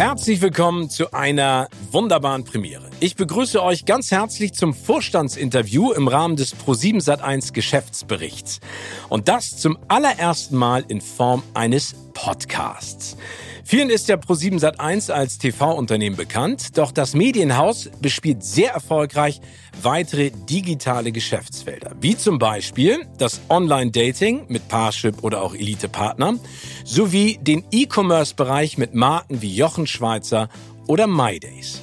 Herzlich willkommen zu einer wunderbaren Premiere. Ich begrüße euch ganz herzlich zum Vorstandsinterview im Rahmen des Pro7 Sat1 Geschäftsberichts. Und das zum allerersten Mal in Form eines Podcasts. Vielen ist ja Pro7 Sat1 als TV-Unternehmen bekannt, doch das Medienhaus bespielt sehr erfolgreich weitere digitale Geschäftsfelder, wie zum Beispiel das Online-Dating mit Parship oder auch Elite-Partner, sowie den E-Commerce-Bereich mit Marken wie Jochen Schweizer oder MyDays.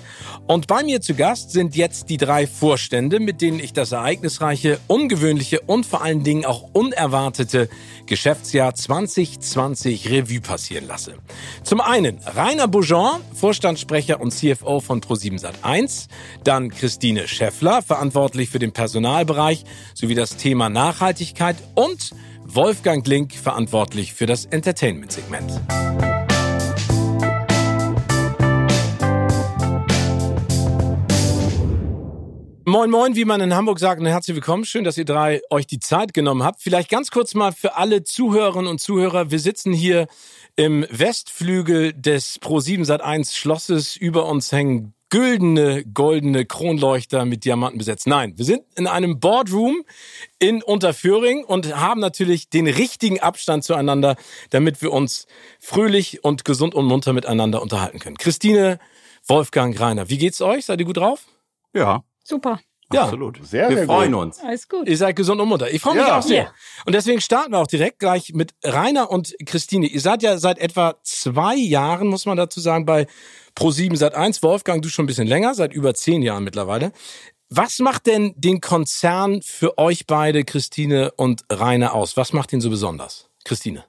Und bei mir zu Gast sind jetzt die drei Vorstände, mit denen ich das ereignisreiche, ungewöhnliche und vor allen Dingen auch unerwartete Geschäftsjahr 2020 Revue passieren lasse. Zum einen Rainer Bougeon, Vorstandssprecher und CFO von Pro7 Sat1, dann Christine Scheffler, verantwortlich für den Personalbereich sowie das Thema Nachhaltigkeit und Wolfgang Link, verantwortlich für das Entertainment-Segment. Moin, moin, wie man in Hamburg sagt, und herzlich willkommen. Schön, dass ihr drei euch die Zeit genommen habt. Vielleicht ganz kurz mal für alle Zuhörerinnen und Zuhörer. Wir sitzen hier im Westflügel des Pro7 Sat1 Schlosses. Über uns hängen güldene, goldene Kronleuchter mit Diamanten besetzt. Nein, wir sind in einem Boardroom in Unterföhring und haben natürlich den richtigen Abstand zueinander, damit wir uns fröhlich und gesund und munter miteinander unterhalten können. Christine, Wolfgang, Rainer, wie geht's euch? Seid ihr gut drauf? Ja. Super. Ja, Absolut. Sehr, wir sehr freuen gut. uns. Alles gut. Ihr seid gesund und munter. Ich freue mich ja. auch sehr. Yeah. Und deswegen starten wir auch direkt gleich mit Rainer und Christine. Ihr seid ja seit etwa zwei Jahren, muss man dazu sagen, bei Pro7 seit 1. Wolfgang, du schon ein bisschen länger, seit über zehn Jahren mittlerweile. Was macht denn den Konzern für euch beide, Christine und Rainer, aus? Was macht ihn so besonders? Christine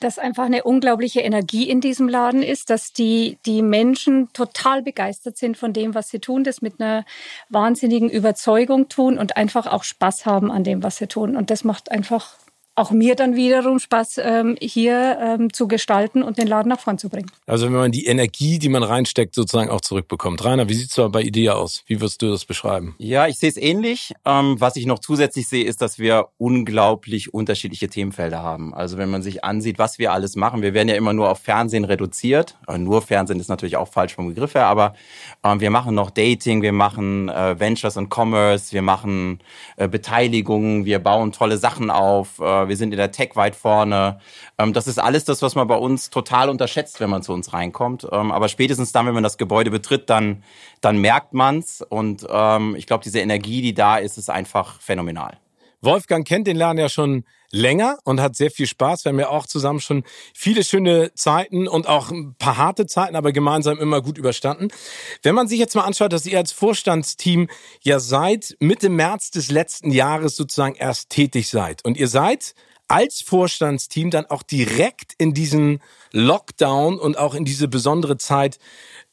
dass einfach eine unglaubliche Energie in diesem Laden ist, dass die, die Menschen total begeistert sind von dem, was sie tun, das mit einer wahnsinnigen Überzeugung tun und einfach auch Spaß haben an dem, was sie tun. Und das macht einfach auch mir dann wiederum Spaß, ähm, hier ähm, zu gestalten und den Laden nach vorn zu bringen. Also wenn man die Energie, die man reinsteckt, sozusagen auch zurückbekommt. Rainer, wie sieht es bei Idea aus? Wie würdest du das beschreiben? Ja, ich sehe es ähnlich. Ähm, was ich noch zusätzlich sehe, ist, dass wir unglaublich unterschiedliche Themenfelder haben. Also wenn man sich ansieht, was wir alles machen, wir werden ja immer nur auf Fernsehen reduziert. Äh, nur Fernsehen ist natürlich auch falsch vom Begriff her, aber ähm, wir machen noch Dating, wir machen äh, Ventures und Commerce, wir machen äh, Beteiligungen, wir bauen tolle Sachen auf wir sind in der Tech weit vorne. Ähm, das ist alles das, was man bei uns total unterschätzt, wenn man zu uns reinkommt. Ähm, aber spätestens dann, wenn man das Gebäude betritt, dann, dann merkt man's. Und ähm, ich glaube, diese Energie, die da ist, ist einfach phänomenal. Wolfgang kennt den Laden ja schon länger und hat sehr viel Spaß. Wir haben ja auch zusammen schon viele schöne Zeiten und auch ein paar harte Zeiten, aber gemeinsam immer gut überstanden. Wenn man sich jetzt mal anschaut, dass ihr als Vorstandsteam ja seit Mitte März des letzten Jahres sozusagen erst tätig seid und ihr seid als Vorstandsteam dann auch direkt in diesen Lockdown und auch in diese besondere Zeit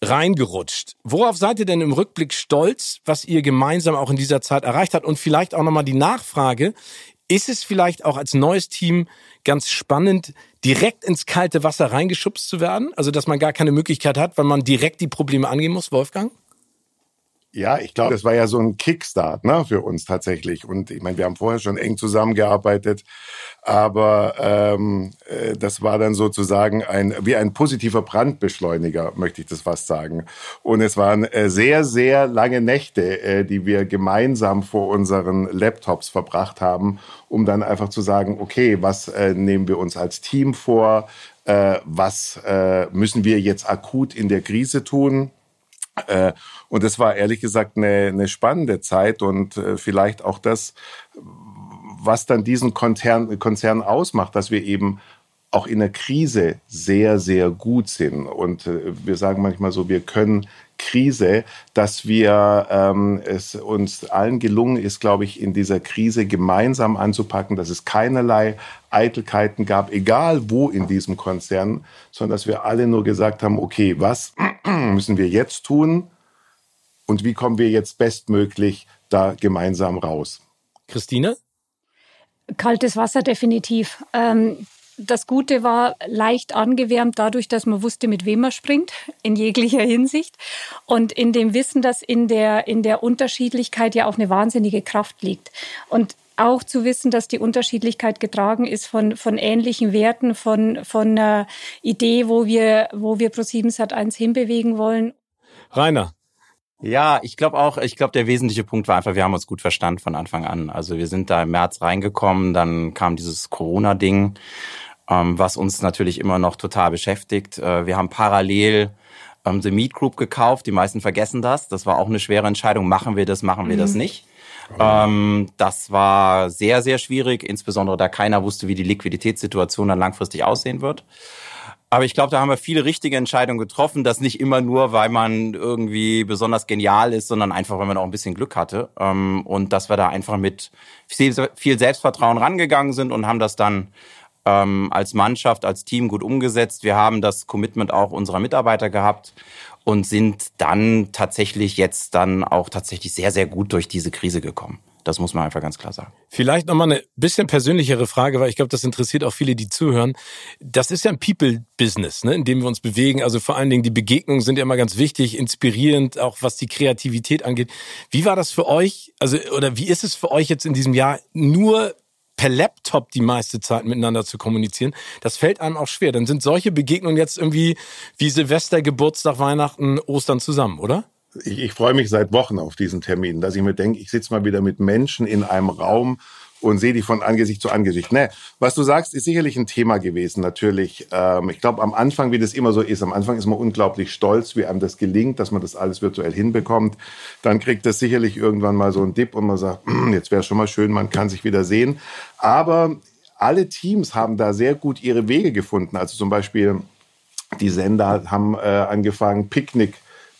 reingerutscht. Worauf seid ihr denn im Rückblick stolz, was ihr gemeinsam auch in dieser Zeit erreicht habt? Und vielleicht auch nochmal die Nachfrage, ist es vielleicht auch als neues Team ganz spannend, direkt ins kalte Wasser reingeschubst zu werden? Also, dass man gar keine Möglichkeit hat, weil man direkt die Probleme angehen muss, Wolfgang? Ja, ich glaube, das war ja so ein Kickstart ne, für uns tatsächlich. Und ich meine, wir haben vorher schon eng zusammengearbeitet, aber ähm, äh, das war dann sozusagen ein wie ein positiver Brandbeschleuniger, möchte ich das fast sagen. Und es waren äh, sehr, sehr lange Nächte, äh, die wir gemeinsam vor unseren Laptops verbracht haben, um dann einfach zu sagen, okay, was äh, nehmen wir uns als Team vor? Äh, was äh, müssen wir jetzt akut in der Krise tun? Äh, und es war ehrlich gesagt eine, eine spannende Zeit und äh, vielleicht auch das, was dann diesen Konzern, Konzern ausmacht, dass wir eben auch in der Krise sehr, sehr gut sind. Und äh, wir sagen manchmal so, wir können Krise, dass wir ähm, es uns allen gelungen ist, glaube ich, in dieser Krise gemeinsam anzupacken, dass es keinerlei Eitelkeiten gab, egal wo in diesem Konzern, sondern dass wir alle nur gesagt haben, okay, was müssen wir jetzt tun und wie kommen wir jetzt bestmöglich da gemeinsam raus? Christine? Kaltes Wasser definitiv. Ähm, das Gute war leicht angewärmt dadurch, dass man wusste, mit wem man springt, in jeglicher Hinsicht. Und in dem Wissen, dass in der, in der Unterschiedlichkeit ja auch eine wahnsinnige Kraft liegt. Und auch zu wissen, dass die Unterschiedlichkeit getragen ist von, von ähnlichen Werten, von, von einer Idee, wo wir, wo wir Pro7 Sat1 hinbewegen wollen. Rainer. Ja, ich glaube auch, ich glaube, der wesentliche Punkt war einfach, wir haben uns gut verstanden von Anfang an. Also wir sind da im März reingekommen, dann kam dieses Corona-Ding, was uns natürlich immer noch total beschäftigt. Äh, wir haben parallel ähm, The Meat Group gekauft. Die meisten vergessen das. Das war auch eine schwere Entscheidung. Machen wir das, machen wir mhm. das nicht? Ähm, das war sehr, sehr schwierig, insbesondere da keiner wusste, wie die Liquiditätssituation dann langfristig aussehen wird. Aber ich glaube, da haben wir viele richtige Entscheidungen getroffen. Das nicht immer nur, weil man irgendwie besonders genial ist, sondern einfach, weil man auch ein bisschen Glück hatte. Ähm, und dass wir da einfach mit viel Selbstvertrauen rangegangen sind und haben das dann ähm, als Mannschaft, als Team gut umgesetzt. Wir haben das Commitment auch unserer Mitarbeiter gehabt und sind dann tatsächlich jetzt dann auch tatsächlich sehr, sehr gut durch diese Krise gekommen. Das muss man einfach ganz klar sagen. Vielleicht nochmal eine bisschen persönlichere Frage, weil ich glaube, das interessiert auch viele, die zuhören. Das ist ja ein People-Business, ne, in dem wir uns bewegen. Also vor allen Dingen die Begegnungen sind ja immer ganz wichtig, inspirierend, auch was die Kreativität angeht. Wie war das für euch? Also, oder wie ist es für euch jetzt in diesem Jahr nur per Laptop die meiste Zeit miteinander zu kommunizieren, das fällt einem auch schwer. Dann sind solche Begegnungen jetzt irgendwie wie Silvester, Geburtstag, Weihnachten, Ostern zusammen, oder? Ich, ich freue mich seit Wochen auf diesen Termin, dass ich mir denke, ich sitze mal wieder mit Menschen in einem Raum und sehe die von Angesicht zu Angesicht. Ne, was du sagst, ist sicherlich ein Thema gewesen, natürlich. Ähm, ich glaube, am Anfang, wie das immer so ist, am Anfang ist man unglaublich stolz, wie einem das gelingt, dass man das alles virtuell hinbekommt. Dann kriegt das sicherlich irgendwann mal so einen Dip und man sagt, jetzt wäre schon mal schön, man kann sich wieder sehen. Aber alle Teams haben da sehr gut ihre Wege gefunden. Also zum Beispiel die Sender haben äh, angefangen, Picknick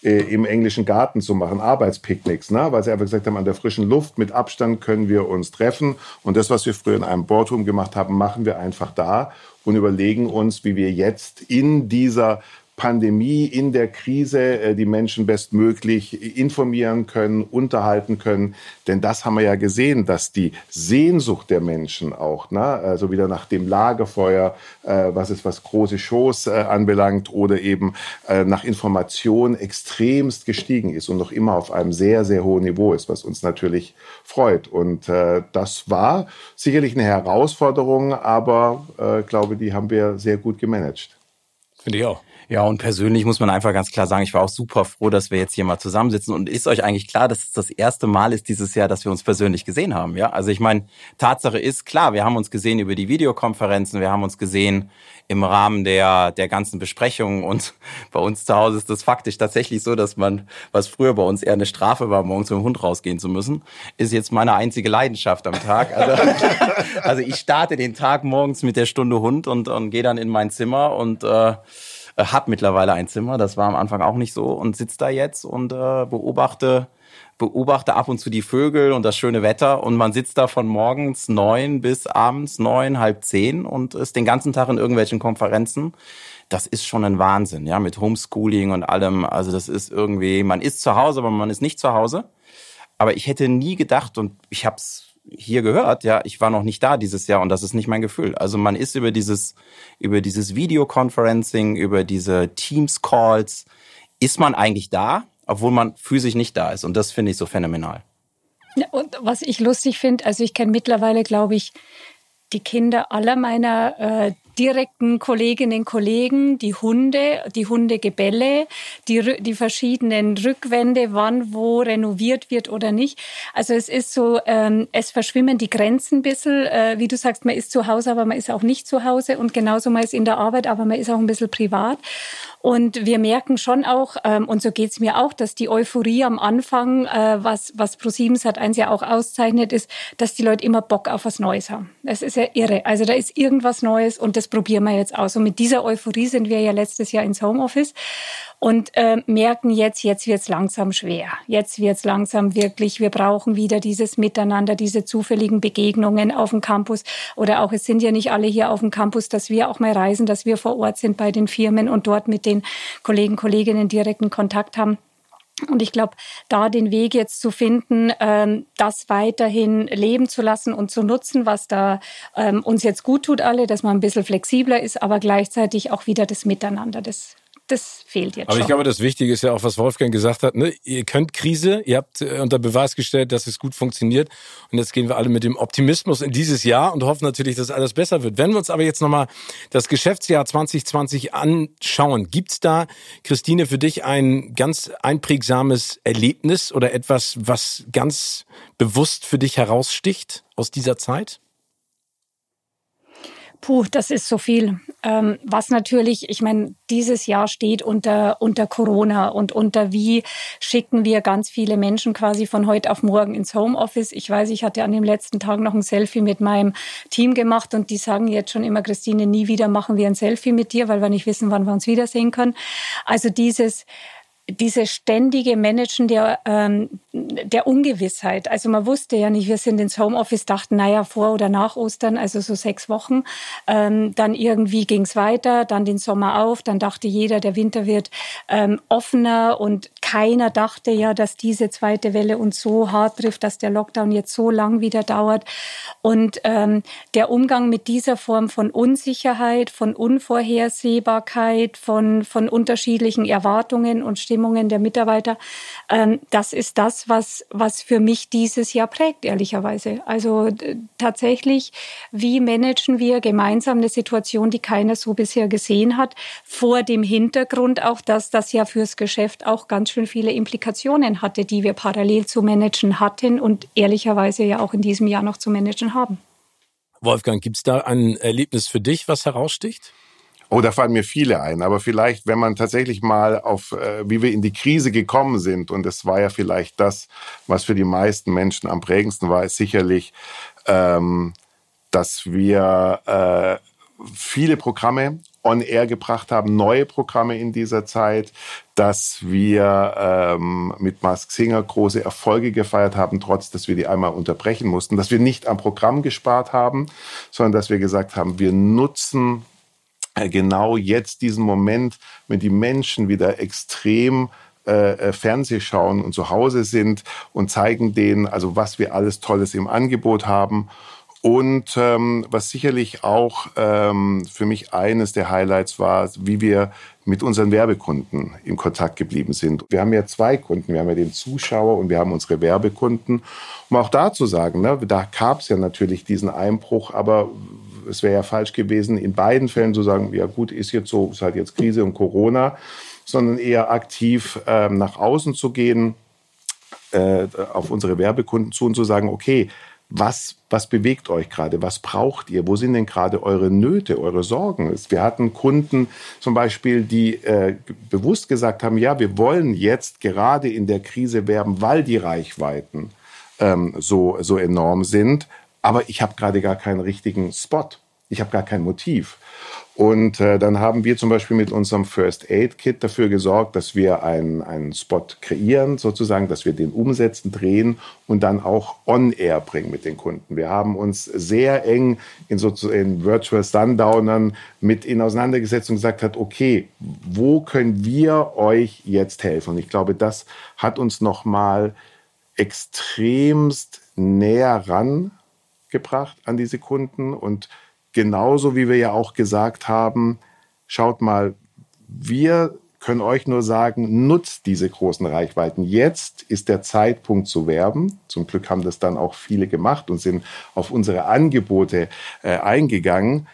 im englischen Garten zu machen, Arbeitspicknicks, ne? weil sie einfach gesagt haben, an der frischen Luft mit Abstand können wir uns treffen. Und das, was wir früher in einem Boardroom gemacht haben, machen wir einfach da und überlegen uns, wie wir jetzt in dieser Pandemie, in der Krise äh, die Menschen bestmöglich informieren können, unterhalten können. Denn das haben wir ja gesehen, dass die Sehnsucht der Menschen auch, ne, also wieder nach dem Lagerfeuer, äh, was es was große Shows äh, anbelangt oder eben nach Information extremst gestiegen ist und noch immer auf einem sehr, sehr hohen Niveau ist, was uns natürlich freut. Und das war sicherlich eine Herausforderung, aber äh, glaube, die haben wir sehr gut gemanagt. Finde ich auch. Ja, und persönlich muss man einfach ganz klar sagen, ich war auch super froh, dass wir jetzt hier mal zusammensitzen. Und ist euch eigentlich klar, dass es das erste Mal ist dieses Jahr, dass wir uns persönlich gesehen haben? Ja, also ich meine, Tatsache ist klar, wir haben uns gesehen über die Videokonferenzen, wir haben uns gesehen im Rahmen der, der ganzen Besprechungen. Und bei uns zu Hause ist das faktisch tatsächlich so, dass man, was früher bei uns eher eine Strafe war, morgens mit dem Hund rausgehen zu müssen, ist jetzt meine einzige Leidenschaft am Tag. Also, also ich starte den Tag morgens mit der Stunde Hund und, und gehe dann in mein Zimmer und äh, äh, hat mittlerweile ein Zimmer, das war am Anfang auch nicht so und sitze da jetzt und äh, beobachte beobachte ab und zu die Vögel und das schöne Wetter und man sitzt da von morgens neun bis abends neun, halb zehn und ist den ganzen Tag in irgendwelchen Konferenzen. Das ist schon ein Wahnsinn, ja, mit Homeschooling und allem. Also das ist irgendwie, man ist zu Hause, aber man ist nicht zu Hause. Aber ich hätte nie gedacht und ich habe es hier gehört, ja, ich war noch nicht da dieses Jahr und das ist nicht mein Gefühl. Also man ist über dieses, über dieses Videoconferencing, über diese Teams-Calls, ist man eigentlich da, obwohl man physisch nicht da ist. Und das finde ich so phänomenal. Und was ich lustig finde, also ich kenne mittlerweile, glaube ich, die Kinder aller meiner äh, direkten Kolleginnen und Kollegen, die Hunde, die Hundegebälle, die, die verschiedenen Rückwände, wann wo renoviert wird oder nicht. Also es ist so, ähm, es verschwimmen die Grenzen ein bisschen. Äh, wie du sagst, man ist zu Hause, aber man ist auch nicht zu Hause und genauso man ist in der Arbeit, aber man ist auch ein bisschen privat. Und wir merken schon auch, ähm, und so geht's mir auch, dass die Euphorie am Anfang, äh, was, was Pro7 Sat1 ja auch auszeichnet, ist, dass die Leute immer Bock auf was Neues haben. Das ist ja irre. Also da ist irgendwas Neues und das probieren wir jetzt aus. Und mit dieser Euphorie sind wir ja letztes Jahr ins Homeoffice und äh, merken jetzt, jetzt wird's langsam schwer. Jetzt wird's langsam wirklich, wir brauchen wieder dieses Miteinander, diese zufälligen Begegnungen auf dem Campus. Oder auch, es sind ja nicht alle hier auf dem Campus, dass wir auch mal reisen, dass wir vor Ort sind bei den Firmen und dort mit den Kollegen, Kolleginnen direkten Kontakt haben. Und ich glaube, da den Weg jetzt zu finden, ähm, das weiterhin leben zu lassen und zu nutzen, was da ähm, uns jetzt gut tut alle, dass man ein bisschen flexibler ist, aber gleichzeitig auch wieder das Miteinander. Das das fehlt jetzt Aber schon. ich glaube, das Wichtige ist ja auch, was Wolfgang gesagt hat. Ne? Ihr könnt Krise, ihr habt äh, unter Beweis gestellt, dass es gut funktioniert. Und jetzt gehen wir alle mit dem Optimismus in dieses Jahr und hoffen natürlich, dass alles besser wird. Wenn wir uns aber jetzt nochmal das Geschäftsjahr 2020 anschauen, gibt's da, Christine, für dich ein ganz einprägsames Erlebnis oder etwas, was ganz bewusst für dich heraussticht aus dieser Zeit? Puh, das ist so viel. Ähm, was natürlich, ich meine, dieses Jahr steht unter, unter Corona und unter wie schicken wir ganz viele Menschen quasi von heute auf morgen ins Homeoffice. Ich weiß, ich hatte an dem letzten Tag noch ein Selfie mit meinem Team gemacht und die sagen jetzt schon immer, Christine, nie wieder machen wir ein Selfie mit dir, weil wir nicht wissen, wann wir uns wiedersehen können. Also dieses, diese ständige Managen der, ähm, der Ungewissheit. Also man wusste ja nicht, wir sind ins Homeoffice, dachten, naja, vor oder nach Ostern, also so sechs Wochen. Ähm, dann irgendwie ging's weiter, dann den Sommer auf, dann dachte jeder, der Winter wird ähm, offener und keiner dachte ja, dass diese zweite Welle uns so hart trifft, dass der Lockdown jetzt so lang wieder dauert. Und ähm, der Umgang mit dieser Form von Unsicherheit, von Unvorhersehbarkeit, von, von unterschiedlichen Erwartungen und Stimmungen der Mitarbeiter, ähm, das ist das, was, was für mich dieses Jahr prägt, ehrlicherweise. Also tatsächlich, wie managen wir gemeinsam eine Situation, die keiner so bisher gesehen hat, vor dem Hintergrund auch, dass das ja fürs Geschäft auch ganz schön viele Implikationen hatte, die wir parallel zu managen hatten und ehrlicherweise ja auch in diesem Jahr noch zu managen haben. Wolfgang, gibt es da ein Erlebnis für dich, was heraussticht? Oh, da fallen mir viele ein. Aber vielleicht, wenn man tatsächlich mal auf, äh, wie wir in die Krise gekommen sind, und es war ja vielleicht das, was für die meisten Menschen am prägendsten war, ist sicherlich, ähm, dass wir äh, viele Programme on air gebracht haben, neue Programme in dieser Zeit, dass wir ähm, mit Mask Singer große Erfolge gefeiert haben, trotz dass wir die einmal unterbrechen mussten, dass wir nicht am Programm gespart haben, sondern dass wir gesagt haben, wir nutzen genau jetzt diesen Moment, wenn die Menschen wieder extrem äh, Fernseh schauen und zu Hause sind und zeigen denen, also was wir alles Tolles im Angebot haben und ähm, was sicherlich auch ähm, für mich eines der Highlights war, wie wir mit unseren Werbekunden in Kontakt geblieben sind. Wir haben ja zwei Kunden, wir haben ja den Zuschauer und wir haben unsere Werbekunden. Um auch da zu sagen, ne, da gab es ja natürlich diesen Einbruch, aber es wäre ja falsch gewesen, in beiden Fällen zu sagen, ja gut, ist jetzt so, ist halt jetzt Krise und Corona, sondern eher aktiv ähm, nach außen zu gehen, äh, auf unsere Werbekunden zu und zu sagen, okay, was, was bewegt euch gerade? Was braucht ihr? Wo sind denn gerade eure Nöte, eure Sorgen? Wir hatten Kunden zum Beispiel, die äh, bewusst gesagt haben, ja, wir wollen jetzt gerade in der Krise werben, weil die Reichweiten ähm, so, so enorm sind. Aber ich habe gerade gar keinen richtigen Spot. Ich habe gar kein Motiv. Und äh, dann haben wir zum Beispiel mit unserem First Aid Kit dafür gesorgt, dass wir einen, Spot kreieren, sozusagen, dass wir den umsetzen, drehen und dann auch on air bringen mit den Kunden. Wir haben uns sehr eng in, sozusagen in Virtual Sundownern mit ihnen auseinandergesetzt und gesagt hat, okay, wo können wir euch jetzt helfen? Und ich glaube, das hat uns nochmal extremst näher rangebracht an diese Kunden und Genauso wie wir ja auch gesagt haben, schaut mal, wir können euch nur sagen, nutzt diese großen Reichweiten. Jetzt ist der Zeitpunkt zu werben. Zum Glück haben das dann auch viele gemacht und sind auf unsere Angebote äh, eingegangen,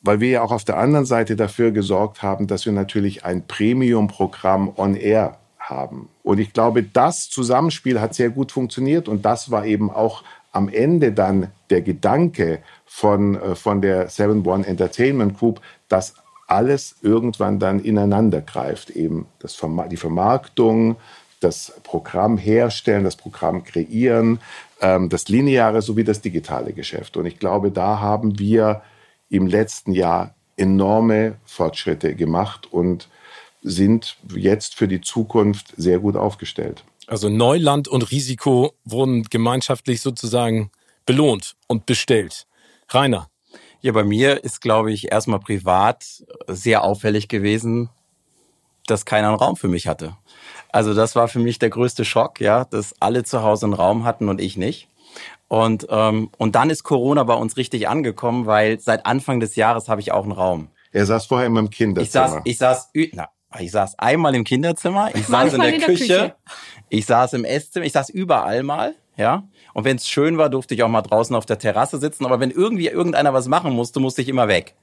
weil wir ja auch auf der anderen Seite dafür gesorgt haben, dass wir natürlich ein Premium-Programm on Air haben. Und ich glaube, das Zusammenspiel hat sehr gut funktioniert und das war eben auch am Ende dann der Gedanke von, äh, von der 7-One Entertainment Group, dass alles irgendwann dann ineinander greift. Eben das, die Vermarktung, das Programm herstellen, das Programm kreieren, ähm, das lineare sowie das digitale Geschäft. Und ich glaube, da haben wir im letzten Jahr enorme Fortschritte gemacht und sind jetzt für die Zukunft sehr gut aufgestellt. Also Neuland und Risiko wurden gemeinschaftlich sozusagen belohnt und bestellt. Rainer. Ja, bei mir ist, glaube ich, erstmal privat sehr auffällig gewesen, dass keiner einen Raum für mich hatte. Also das war für mich der größte Schock, ja, dass alle zu Hause einen Raum hatten und ich nicht. Und, ähm, und dann ist Corona bei uns richtig angekommen, weil seit Anfang des Jahres habe ich auch einen Raum. Er saß vorher immer im Kinderzimmer. Ich saß, ich saß, na, Ich saß einmal im Kinderzimmer, ich saß in der, in der Küche, Küche, ich saß im Esszimmer, ich saß überall mal, ja. Und wenn es schön war, durfte ich auch mal draußen auf der Terrasse sitzen. Aber wenn irgendwie irgendeiner was machen musste, musste ich immer weg.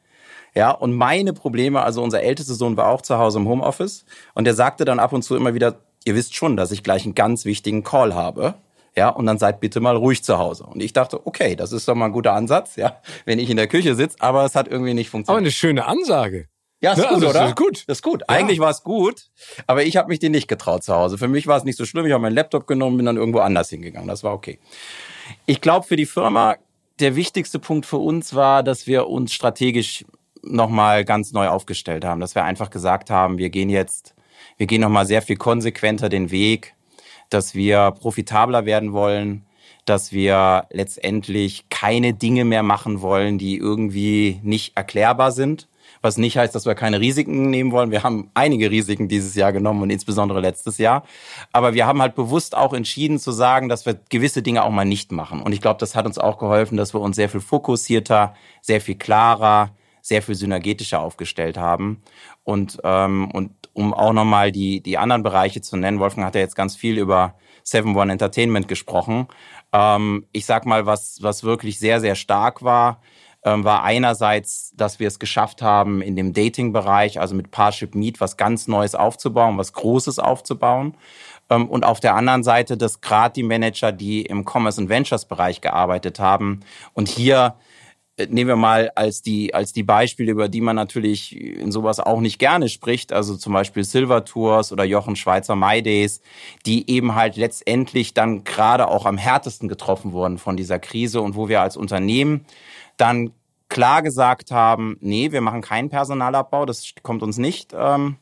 Ja, und meine Probleme, also unser ältester Sohn war auch zu Hause im Homeoffice und der sagte dann ab und zu immer wieder, ihr wisst schon, dass ich gleich einen ganz wichtigen Call habe. Ja, und dann seid bitte mal ruhig zu Hause. Und ich dachte, okay, das ist doch mal ein guter Ansatz, ja, wenn ich in der Küche sitze, aber es hat irgendwie nicht funktioniert. Aber eine schöne Ansage. Ja, ist ja, gut, also oder? Das ist gut. Das ist gut. Ja. Eigentlich war es gut, aber ich habe mich den nicht getraut zu Hause. Für mich war es nicht so schlimm. Ich habe meinen Laptop genommen, bin dann irgendwo anders hingegangen. Das war okay. Ich glaube, für die Firma der wichtigste Punkt für uns war, dass wir uns strategisch nochmal ganz neu aufgestellt haben, dass wir einfach gesagt haben, wir gehen jetzt, wir gehen nochmal sehr viel konsequenter den Weg, dass wir profitabler werden wollen, dass wir letztendlich keine Dinge mehr machen wollen, die irgendwie nicht erklärbar sind. Was nicht heißt, dass wir keine Risiken nehmen wollen. Wir haben einige Risiken dieses Jahr genommen und insbesondere letztes Jahr. Aber wir haben halt bewusst auch entschieden zu sagen, dass wir gewisse Dinge auch mal nicht machen. Und ich glaube, das hat uns auch geholfen, dass wir uns sehr viel fokussierter, sehr viel klarer, sehr viel synergetischer aufgestellt haben. Und, ähm, und um auch nochmal die, die anderen Bereiche zu nennen, Wolfgang hat ja jetzt ganz viel über Seven One Entertainment gesprochen. Ähm, ich sag mal, was, was wirklich sehr, sehr stark war, war einerseits, dass wir es geschafft haben, in dem Dating-Bereich, also mit Parship Meet, was ganz Neues aufzubauen, was Großes aufzubauen. Ähm, und auf der anderen Seite, dass gerade die Manager, die im Commerce and Ventures Bereich gearbeitet haben und hier äh, nehmen wir mal als die, als die Beispiele, über die man natürlich in sowas auch nicht gerne spricht, also zum Beispiel Silver Tours oder Jochen Schweizer My Days, die eben halt letztendlich dann gerade auch am härtesten getroffen wurden von dieser Krise und wo wir als Unternehmen dann klar gesagt haben, nee, wir machen keinen Personalabbau, das kommt uns nicht ähm,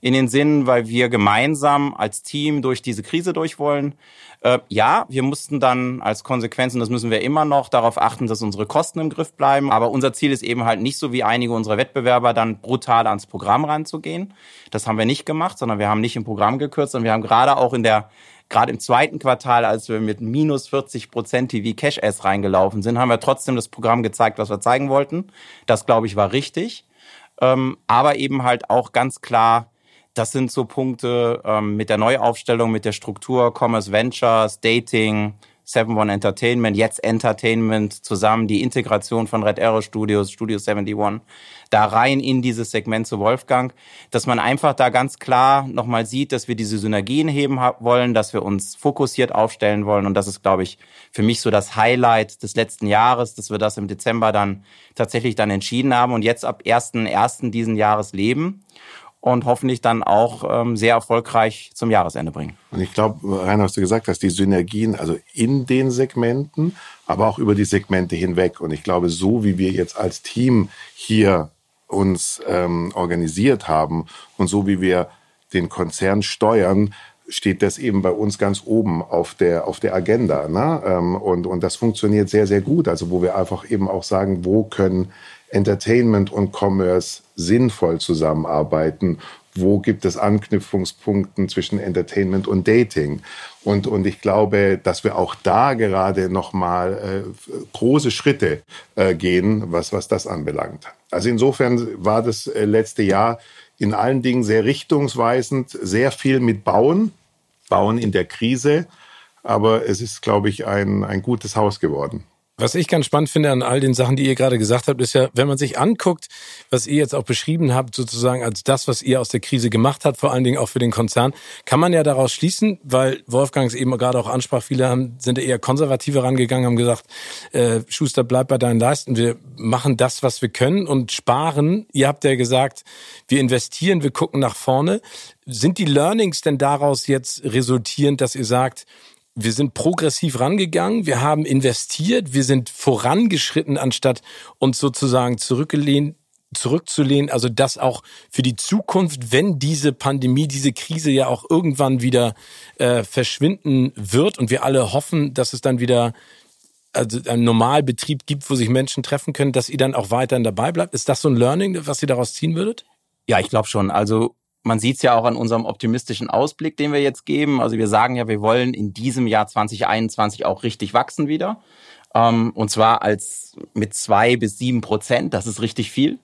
in den Sinn, weil wir gemeinsam als Team durch diese Krise durch wollen. Äh, ja, wir mussten dann als Konsequenz, und das müssen wir immer noch, darauf achten, dass unsere Kosten im Griff bleiben. Aber unser Ziel ist eben halt nicht so wie einige unserer Wettbewerber dann brutal ans Programm ranzugehen. Das haben wir nicht gemacht, sondern wir haben nicht im Programm gekürzt, sondern wir haben gerade auch in der gerade im zweiten Quartal, als wir mit minus 40 Prozent TV Cash S reingelaufen sind, haben wir trotzdem das Programm gezeigt, was wir zeigen wollten. Das, glaube ich, war richtig. Ähm, aber eben halt auch ganz klar das sind so Punkte ähm, mit der Neuaufstellung, mit der Struktur, Commerce Ventures, Dating, Seven One Entertainment, jetzt Entertainment zusammen, die Integration von Red Arrow Studios, Studio 71, da rein in dieses Segment zu Wolfgang, dass man einfach da ganz klar nochmal sieht, dass wir diese Synergien heben wollen, dass wir uns fokussiert aufstellen wollen und das ist, glaube ich, für mich so das Highlight des letzten Jahres, dass wir das im Dezember dann tatsächlich dann entschieden haben und jetzt ab 1.1. diesen Jahres leben und hoffentlich dann auch ähm, sehr erfolgreich zum Jahresende bringen. Und ich glaube, Rainer, was du gesagt hast, die Synergien, also in den Segmenten, aber auch über die Segmente hinweg. Und ich glaube, so wie wir jetzt als Team hier uns ähm, organisiert haben und so wie wir den Konzern steuern, steht das eben bei uns ganz oben auf der, auf der Agenda. Ne? Ähm, und, und das funktioniert sehr, sehr gut. Also wo wir einfach eben auch sagen, wo können Entertainment und Commerce sinnvoll zusammenarbeiten? Wo gibt es Anknüpfungspunkte zwischen Entertainment und Dating? Und, und ich glaube, dass wir auch da gerade nochmal äh, große Schritte äh, gehen, was, was das anbelangt. Also insofern war das äh, letzte Jahr in allen Dingen sehr richtungsweisend, sehr viel mit Bauen, Bauen in der Krise. Aber es ist, glaube ich, ein, ein gutes Haus geworden. Was ich ganz spannend finde an all den Sachen, die ihr gerade gesagt habt, ist ja, wenn man sich anguckt, was ihr jetzt auch beschrieben habt, sozusagen als das, was ihr aus der Krise gemacht habt, vor allen Dingen auch für den Konzern, kann man ja daraus schließen, weil Wolfgang es eben gerade auch ansprach, viele haben, sind eher konservativer rangegangen, haben gesagt, äh, Schuster, bleib bei deinen Leisten, wir machen das, was wir können und sparen. Ihr habt ja gesagt, wir investieren, wir gucken nach vorne. Sind die Learnings denn daraus jetzt resultierend, dass ihr sagt, wir sind progressiv rangegangen, wir haben investiert, wir sind vorangeschritten, anstatt uns sozusagen zurückgelehnt, zurückzulehnen. Also das auch für die Zukunft, wenn diese Pandemie, diese Krise ja auch irgendwann wieder äh, verschwinden wird und wir alle hoffen, dass es dann wieder also einen Normalbetrieb gibt, wo sich Menschen treffen können, dass ihr dann auch weiterhin dabei bleibt. Ist das so ein Learning, was ihr daraus ziehen würdet? Ja, ich glaube schon. Also man sieht es ja auch an unserem optimistischen Ausblick, den wir jetzt geben. Also wir sagen ja, wir wollen in diesem Jahr 2021 auch richtig wachsen wieder. Ähm, und zwar als mit zwei bis sieben Prozent. Das ist richtig viel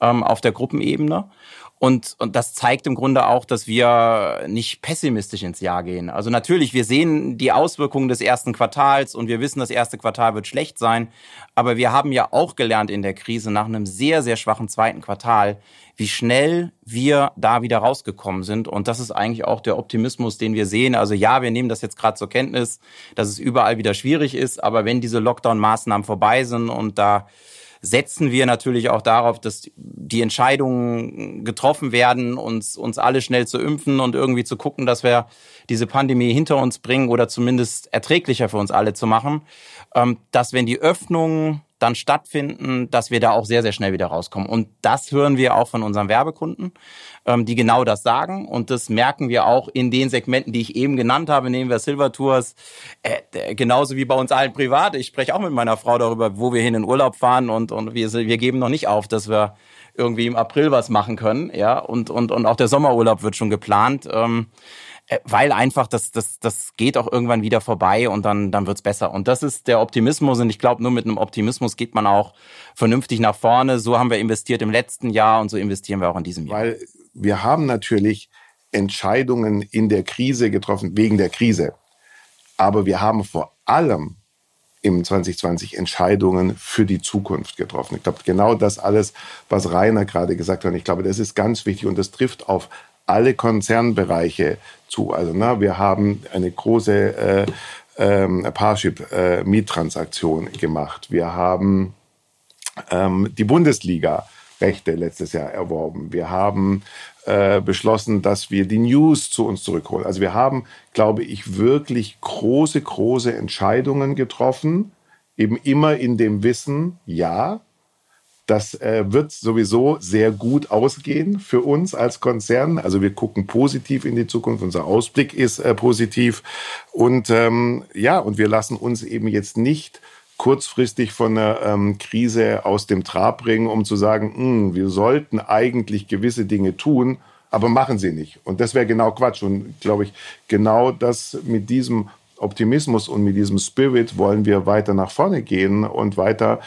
ähm, auf der Gruppenebene. Und, und das zeigt im Grunde auch, dass wir nicht pessimistisch ins Jahr gehen. Also natürlich, wir sehen die Auswirkungen des ersten Quartals und wir wissen, das erste Quartal wird schlecht sein. Aber wir haben ja auch gelernt in der Krise nach einem sehr, sehr schwachen zweiten Quartal, wie schnell wir da wieder rausgekommen sind. Und das ist eigentlich auch der Optimismus, den wir sehen. Also ja, wir nehmen das jetzt gerade zur Kenntnis, dass es überall wieder schwierig ist. Aber wenn diese Lockdown-Maßnahmen vorbei sind und da setzen wir natürlich auch darauf, dass die Entscheidungen getroffen werden, uns, uns alle schnell zu impfen und irgendwie zu gucken, dass wir diese Pandemie hinter uns bringen oder zumindest erträglicher für uns alle zu machen. Ähm, dass wenn die Öffnungen dann stattfinden, dass wir da auch sehr, sehr schnell wieder rauskommen. Und das hören wir auch von unseren Werbekunden, ähm, die genau das sagen. Und das merken wir auch in den Segmenten, die ich eben genannt habe. Nehmen wir Silver Tours, äh, genauso wie bei uns allen privat. Ich spreche auch mit meiner Frau darüber, wo wir hin in Urlaub fahren und, und wir, wir geben noch nicht auf, dass wir irgendwie im April was machen können. Ja, und, und, und auch der Sommerurlaub wird schon geplant. Ähm, äh, weil einfach das, das, das geht auch irgendwann wieder vorbei und dann, dann wird's besser. Und das ist der Optimismus und ich glaube, nur mit einem Optimismus geht man auch vernünftig nach vorne. So haben wir investiert im letzten Jahr und so investieren wir auch in diesem Jahr. Weil wir haben natürlich Entscheidungen in der Krise getroffen, wegen der Krise. Aber wir haben vor allem im 2020 Entscheidungen für die Zukunft getroffen. Ich glaube, genau das alles, was Rainer gerade gesagt hat, ich glaube, das ist ganz wichtig und das trifft auf alle Konzernbereiche zu. Also na, wir haben eine große äh, ähm, Parship-Miettransaktion äh, gemacht. Wir haben ähm, die Bundesliga-Rechte letztes Jahr erworben. Wir haben äh, beschlossen, dass wir die News zu uns zurückholen. Also wir haben, glaube ich, wirklich große, große Entscheidungen getroffen, eben immer in dem Wissen, ja, das äh, wird sowieso sehr gut ausgehen für uns als Konzern. Also wir gucken positiv in die Zukunft. Unser Ausblick ist äh, positiv. Und ähm, ja, und wir lassen uns eben jetzt nicht kurzfristig von einer ähm, Krise aus dem Trab bringen, um zu sagen, mh, hm, wir sollten eigentlich gewisse Dinge tun, aber machen sie nicht. Und das wäre genau Quatsch. Und glaube ich, genau das mit diesem Optimismus und mit diesem Spirit wollen wir weiter nach vorne gehen und weiter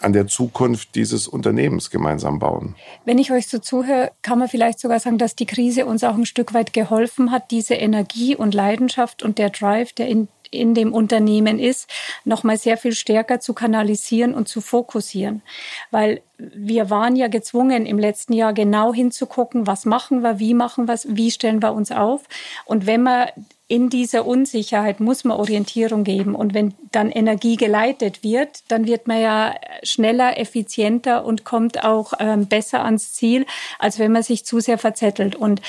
an der Zukunft dieses Unternehmens gemeinsam bauen. Wenn ich euch so zuhöre, kann man vielleicht sogar sagen, dass die Krise uns auch ein Stück weit geholfen hat, diese Energie und Leidenschaft und der Drive, der in in dem Unternehmen ist, noch mal sehr viel stärker zu kanalisieren und zu fokussieren. Weil wir waren ja gezwungen, im letzten Jahr genau hinzugucken, was machen wir, wie machen wir es, wie stellen wir uns auf. Und wenn man in dieser Unsicherheit muss man Orientierung geben. Und wenn dann Energie geleitet wird, dann wird man ja schneller, effizienter und kommt auch ähm, besser ans Ziel, als wenn man sich zu sehr verzettelt. Und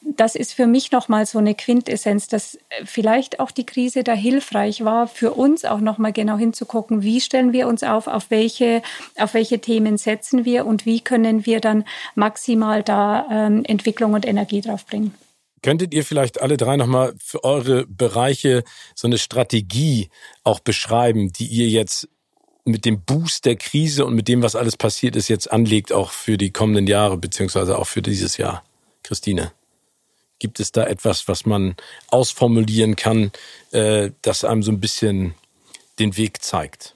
das ist für mich nochmal so eine Quintessenz, dass vielleicht auch die Krise da hilfreich war, für uns auch nochmal genau hinzugucken, wie stellen wir uns auf, auf welche, auf welche Themen setzen wir und wie können wir dann maximal da ähm, Entwicklung und Energie drauf bringen. Könntet ihr vielleicht alle drei nochmal für eure Bereiche so eine Strategie auch beschreiben, die ihr jetzt mit dem Boost der Krise und mit dem, was alles passiert ist, jetzt anlegt, auch für die kommenden Jahre, beziehungsweise auch für dieses Jahr? Christine, gibt es da etwas, was man ausformulieren kann, äh, das einem so ein bisschen den Weg zeigt?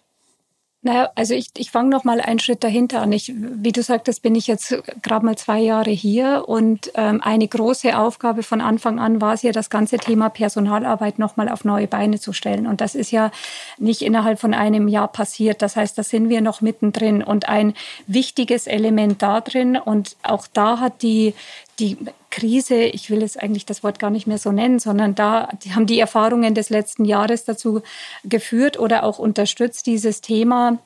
Naja, also ich, ich fange noch mal einen Schritt dahinter an. Ich, wie du sagtest, bin ich jetzt gerade mal zwei Jahre hier und ähm, eine große Aufgabe von Anfang an war es ja, das ganze Thema Personalarbeit noch mal auf neue Beine zu stellen. Und das ist ja nicht innerhalb von einem Jahr passiert. Das heißt, da sind wir noch mittendrin. Und ein wichtiges Element da drin und auch da hat die die Krise, ich will es eigentlich das Wort gar nicht mehr so nennen, sondern da haben die Erfahrungen des letzten Jahres dazu geführt oder auch unterstützt, dieses Thema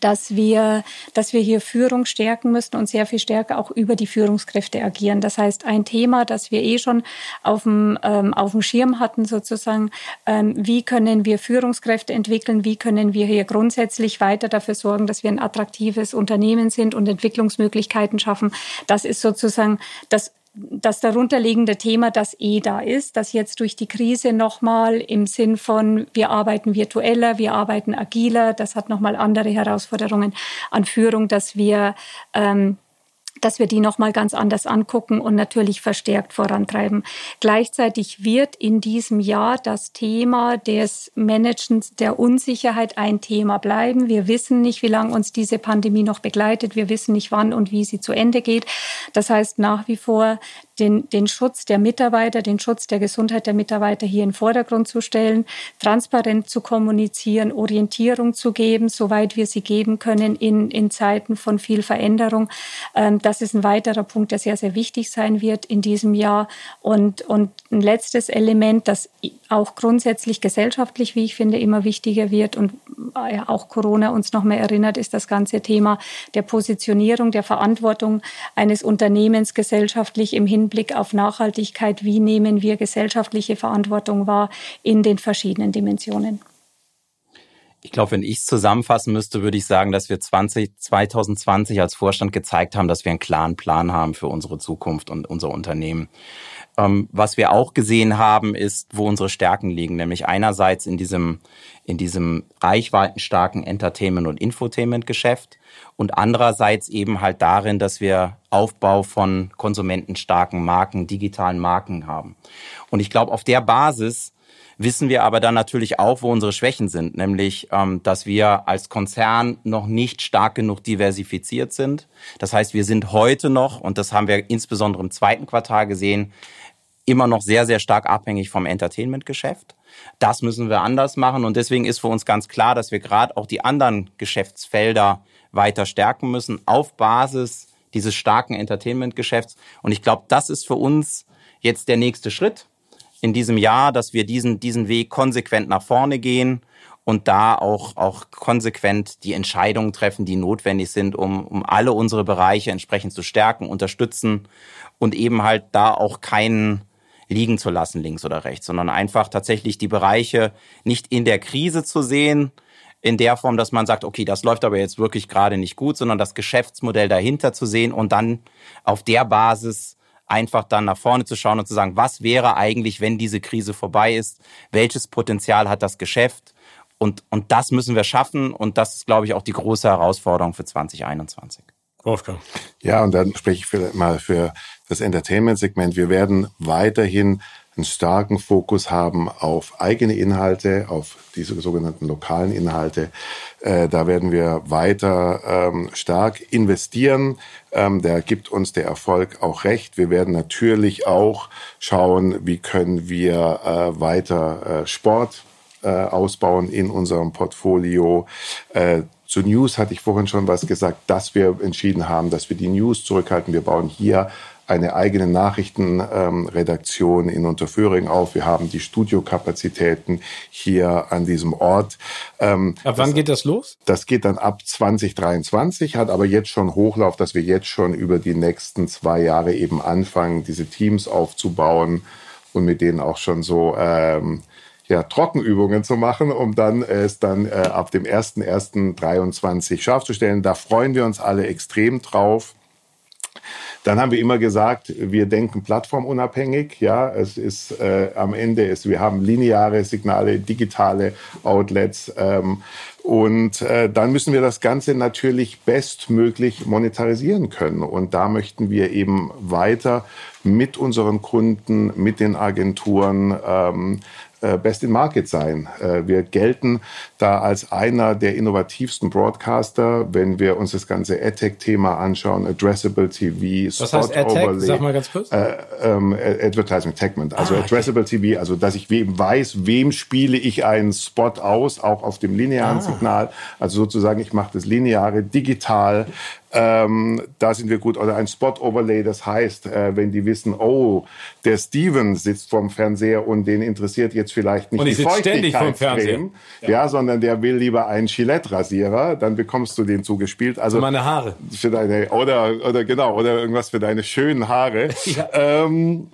dass wir, dass wir hier Führung stärken müssen und sehr viel stärker auch über die Führungskräfte agieren. Das heißt, ein Thema, das wir eh schon auf dem, ähm, auf dem Schirm hatten, sozusagen, ähm, wie können wir Führungskräfte entwickeln, wie können wir hier grundsätzlich weiter dafür sorgen, dass wir ein attraktives Unternehmen sind und Entwicklungsmöglichkeiten schaffen. Das ist sozusagen das das darunterliegende Thema, das eh da ist, das jetzt durch die Krise nochmal im Sinn von, wir arbeiten virtueller, wir arbeiten agiler, das hat nochmal andere Herausforderungen an Führung, dass wir ähm, dass wir die nochmal ganz anders angucken und natürlich verstärkt vorantreiben. Gleichzeitig wird in diesem Jahr das Thema des Managens der Unsicherheit ein Thema bleiben. Wir wissen nicht, wie lange uns diese Pandemie noch begleitet. Wir wissen nicht, wann und wie sie zu Ende geht. Das heißt, nach wie vor den, den Schutz der Mitarbeiter, den Schutz der Gesundheit der Mitarbeiter hier in den Vordergrund zu stellen, transparent zu kommunizieren, Orientierung zu geben, soweit wir sie geben können in, in Zeiten von viel Veränderung. Ähm, das ist ein weiterer Punkt, der sehr, sehr wichtig sein wird in diesem Jahr. Und, und ein letztes Element, das auch grundsätzlich gesellschaftlich, wie ich finde, immer wichtiger wird und äh, auch Corona uns noch mehr erinnert, ist das ganze Thema der Positionierung, der Verantwortung eines Unternehmens gesellschaftlich im Hinblick auf Nachhaltigkeit. Wie nehmen wir gesellschaftliche Verantwortung wahr in den verschiedenen Dimensionen? Ich glaube, wenn ich es zusammenfassen müsste, würde ich sagen, dass wir 20, 2020 als Vorstand gezeigt haben, dass wir einen klaren Plan haben für unsere Zukunft und unser Unternehmen. Ähm, was wir auch gesehen haben, ist, wo unsere Stärken liegen, nämlich einerseits in diesem, in diesem reichweitenstarken Entertainment- und Infotainment-Geschäft und andererseits eben halt darin, dass wir Aufbau von konsumentenstarken Marken, digitalen Marken haben. Und ich glaube, auf der Basis wissen wir aber dann natürlich auch, wo unsere Schwächen sind, nämlich, ähm, dass wir als Konzern noch nicht stark genug diversifiziert sind. Das heißt, wir sind heute noch, und das haben wir insbesondere im zweiten Quartal gesehen, immer noch sehr, sehr stark abhängig vom Entertainment-Geschäft. Das müssen wir anders machen und deswegen ist für uns ganz klar, dass wir gerade auch die anderen Geschäftsfelder weiter stärken müssen auf Basis dieses starken Entertainment-Geschäfts. Und ich glaube, das ist für uns jetzt der nächste Schritt in diesem Jahr, dass wir diesen, diesen Weg konsequent nach vorne gehen und da auch, auch konsequent die Entscheidungen treffen, die notwendig sind, um, um alle unsere Bereiche entsprechend zu stärken, unterstützen und eben halt da auch keinen liegen zu lassen, links oder rechts, sondern einfach tatsächlich die Bereiche nicht in der Krise zu sehen, in der Form, dass man sagt, okay, das läuft aber jetzt wirklich gerade nicht gut, sondern das Geschäftsmodell dahinter zu sehen und dann auf der Basis einfach dann nach vorne zu schauen und zu sagen, was wäre eigentlich, wenn diese Krise vorbei ist? Welches Potenzial hat das Geschäft? Und, und das müssen wir schaffen und das ist, glaube ich, auch die große Herausforderung für 2021. Wolfgang. Ja, und dann spreche ich für, mal für das Entertainment-Segment. Wir werden weiterhin einen starken Fokus haben auf eigene Inhalte, auf diese sogenannten lokalen Inhalte. Äh, da werden wir weiter ähm, stark investieren. Ähm, da gibt uns der Erfolg auch recht. Wir werden natürlich auch schauen, wie können wir äh, weiter äh, Sport äh, ausbauen in unserem Portfolio. Äh, zu News hatte ich vorhin schon was gesagt, dass wir entschieden haben, dass wir die News zurückhalten. Wir bauen hier eine eigene Nachrichtenredaktion ähm, in Unterföhring auf. Wir haben die Studiokapazitäten hier an diesem Ort. Ähm, ab wann das, geht das los? Das geht dann ab 2023, hat aber jetzt schon Hochlauf, dass wir jetzt schon über die nächsten zwei Jahre eben anfangen, diese Teams aufzubauen und mit denen auch schon so ähm, ja, Trockenübungen zu machen, um dann es dann äh, ab dem 1.1.23 scharf zu stellen. Da freuen wir uns alle extrem drauf. Dann haben wir immer gesagt, wir denken plattformunabhängig. Ja, es ist äh, am Ende ist, wir haben lineare Signale, digitale Outlets. Ähm, und äh, dann müssen wir das Ganze natürlich bestmöglich monetarisieren können. Und da möchten wir eben weiter mit unseren Kunden, mit den Agenturen ähm, äh, best in Market sein. Äh, wir gelten da als einer der innovativsten Broadcaster, wenn wir uns das ganze AdTech-Thema anschauen, Addressable TV, Spot Was heißt AdTech? Overlay, Sag mal ganz kurz. Äh, ähm, Advertising Segment, also ah, Addressable okay. TV, also dass ich wem weiß, wem spiele ich einen Spot aus, auch auf dem linearen ah. Signal. Also sozusagen, ich mache das lineare digital ähm, da sind wir gut. Oder ein Spot-Overlay, das heißt, äh, wenn die wissen, oh, der Steven sitzt vorm Fernseher und den interessiert jetzt vielleicht nicht und die Feuchtigkeitscreme, ja. ja, sondern der will lieber einen Gillette-Rasierer, dann bekommst du den zugespielt. Also für meine Haare. Für deine, oder, oder genau, oder irgendwas für deine schönen Haare. ja. ähm,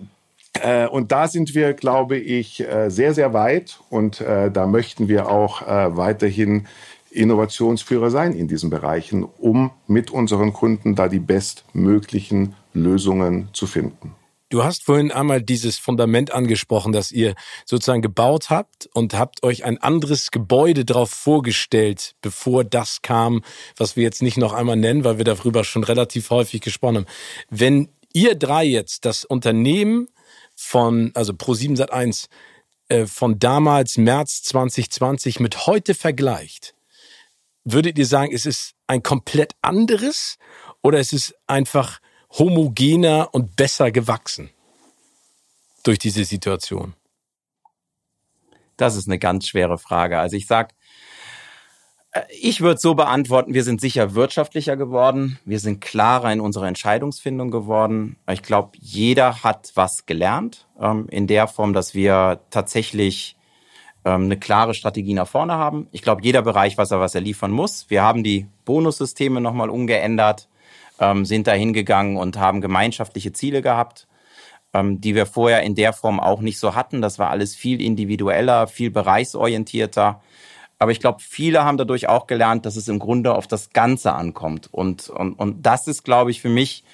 äh, und da sind wir, glaube ich, äh, sehr, sehr weit und äh, da möchten wir auch äh, weiterhin Innovationsführer sein in diesen Bereichen, um mit unseren Kunden da die bestmöglichen Lösungen zu finden. Du hast vorhin einmal dieses Fundament angesprochen, das ihr sozusagen gebaut habt und habt euch ein anderes Gebäude darauf vorgestellt, bevor das kam, was wir jetzt nicht noch einmal nennen, weil wir darüber schon relativ häufig gesprochen haben. Wenn ihr drei jetzt das Unternehmen von, also Pro7 Sat1, äh, von damals März 2020 mit heute vergleicht, würdet ihr sagen, es ist ein komplett anderes oder es ist einfach homogener und besser gewachsen durch diese Situation? Das ist eine ganz schwere Frage. Also ich sag, äh, ich würde so beantworten, wir sind sicher wirtschaftlicher geworden, wir sind klarer in unserer Entscheidungsfindung geworden. Ich glaube, jeder hat was gelernt, ähm, in der Form, dass wir tatsächlich ähm, eine klare Strategie nach vorne haben. Ich glaube, jeder Bereich, was er, was er liefern muss. Wir haben die Bonussysteme nochmal umgeändert ähm, sind da hingegangen und haben gemeinschaftliche Ziele gehabt, ähm, die wir vorher in der Form auch nicht so hatten. Das war alles viel individueller, viel bereichsorientierter. Aber ich glaube, viele haben dadurch auch gelernt, dass es im Grunde auf das Ganze ankommt. Und, und, und das ist, glaube ich, für mich,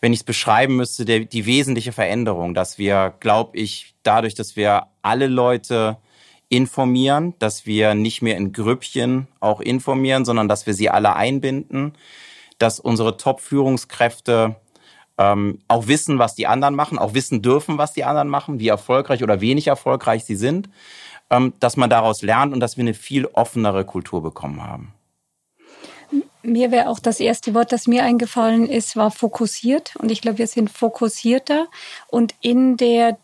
wenn ich es beschreiben müsste, der, die wesentliche Veränderung, dass wir, glaube ich, dadurch, dass wir alle Leute informieren, dass wir nicht mehr in Grüppchen auch informieren, sondern dass wir sie alle einbinden, dass unsere Top-Führungskräfte ähm, auch wissen, was die anderen machen, auch wissen dürfen, was die anderen machen, wie erfolgreich oder wenig erfolgreich sie sind, ähm, dass man daraus lernt und dass wir eine viel offenere Kultur bekommen haben. Mir wäre auch das erste Wort, das mir eingefallen ist, war fokussiert. Und ich glaube, wir sind fokussierter und in der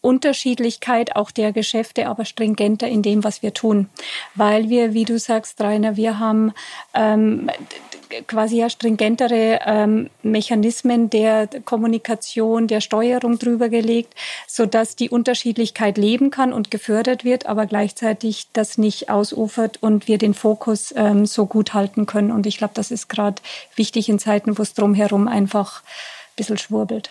Unterschiedlichkeit auch der Geschäfte, aber stringenter in dem, was wir tun. Weil wir, wie du sagst, Rainer, wir haben ähm, quasi ja stringentere ähm, Mechanismen der Kommunikation, der Steuerung drüber gelegt, so dass die Unterschiedlichkeit leben kann und gefördert wird, aber gleichzeitig das nicht ausufert und wir den Fokus ähm, so gut halten können. Und ich glaube, das ist gerade wichtig in Zeiten, wo es drumherum einfach ein bisschen schwurbelt.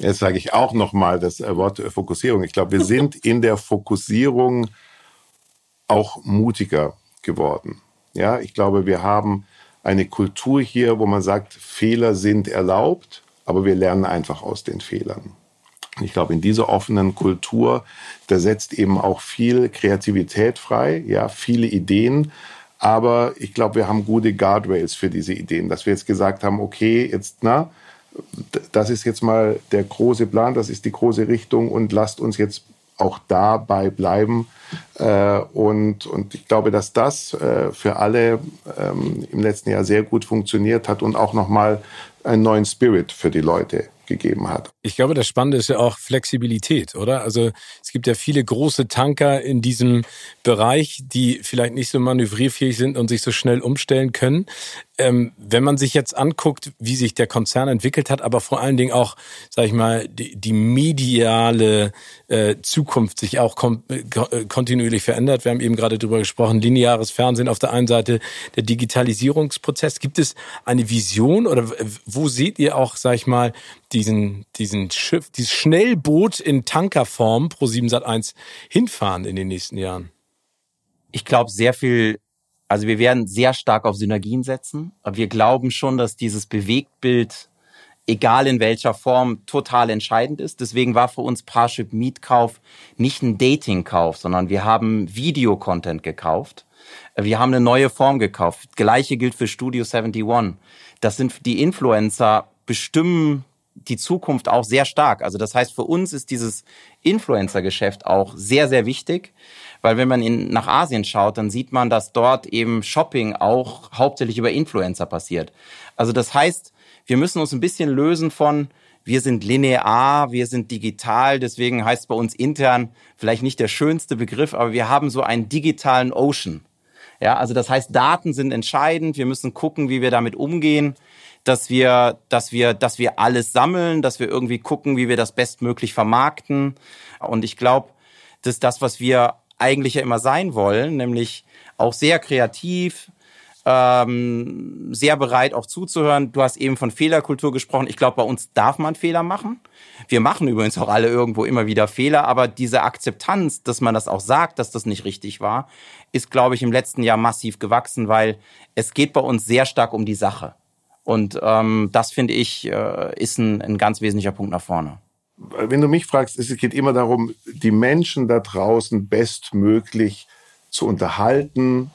Jetzt sage ich auch nochmal das äh, Wort Fokussierung. Ich glaube, wir sind in der Fokussierung auch mutiger geworden. Ja, ich glaube, wir haben eine Kultur hier, wo man sagt, Fehler sind erlaubt, aber wir lernen einfach aus den Fehlern. Ich glaube, in dieser offenen Kultur, da setzt eben auch viel Kreativität frei, ja, viele Ideen. Aber ich glaube, wir haben gute Guardrails für diese Ideen, dass wir jetzt gesagt haben, okay, jetzt, na, das ist jetzt mal der große Plan, das ist die große Richtung und lasst uns jetzt auch dabei bleiben. Äh, und, und ich glaube, dass das äh, für alle ähm, im letzten Jahr sehr gut funktioniert hat und auch nochmal einen neuen Spirit für die Leute gegeben hat. Ich glaube, das Spannende ist ja auch Flexibilität, oder? Also es gibt ja viele große Tanker in diesem Bereich, die vielleicht nicht so manövrierfähig sind und sich so schnell umstellen können. Ähm, wenn man sich jetzt anguckt, wie sich der Konzern entwickelt hat, aber vor allen Dingen auch, sag ich mal, die, die mediale äh, Zukunft sich auch äh, kontinuierlich verändert. Wir haben eben gerade darüber gesprochen, lineares Fernsehen auf der einen Seite, der Digitalisierungsprozess. Gibt es eine Vision oder wo seht ihr auch, sag ich mal, diesen, diesen Schiff, dieses Schnellboot in Tankerform pro 7 Sat 1 hinfahren in den nächsten Jahren? Ich glaube, sehr viel, also wir werden sehr stark auf Synergien setzen. Wir glauben schon, dass dieses Bewegtbild, egal in welcher Form, total entscheidend ist. Deswegen war für uns Parship Mietkauf nicht ein Datingkauf, sondern wir haben Videocontent gekauft. Wir haben eine neue Form gekauft. Gleiche gilt für Studio 71. Das sind die Influencer bestimmen die Zukunft auch sehr stark. Also das heißt, für uns ist dieses Influencer-Geschäft auch sehr, sehr wichtig, weil wenn man in, nach Asien schaut, dann sieht man, dass dort eben Shopping auch hauptsächlich über Influencer passiert. Also das heißt, wir müssen uns ein bisschen lösen von, wir sind linear, wir sind digital, deswegen heißt bei uns intern vielleicht nicht der schönste Begriff, aber wir haben so einen digitalen Ocean. Ja, also das heißt, Daten sind entscheidend, wir müssen gucken, wie wir damit umgehen dass wir, dass wir, dass wir alles sammeln, dass wir irgendwie gucken, wie wir das bestmöglich vermarkten. Und ich glaube, das ist das, was wir eigentlich ja immer sein wollen, nämlich auch sehr kreativ, ähm, sehr bereit auch zuzuhören. Du hast eben von Fehlerkultur gesprochen. Ich glaube, bei uns darf man Fehler machen. Wir machen übrigens auch alle irgendwo immer wieder Fehler, aber diese Akzeptanz, dass man das auch sagt, dass das nicht richtig war, ist, glaube ich, im letzten Jahr massiv gewachsen, weil es geht bei uns sehr stark um die Sache. Und ähm, das finde ich äh, ist ein, ein ganz wesentlicher Punkt nach vorne. Wenn du mich fragst, es geht immer darum, die Menschen da draußen bestmöglich zu unterhalten,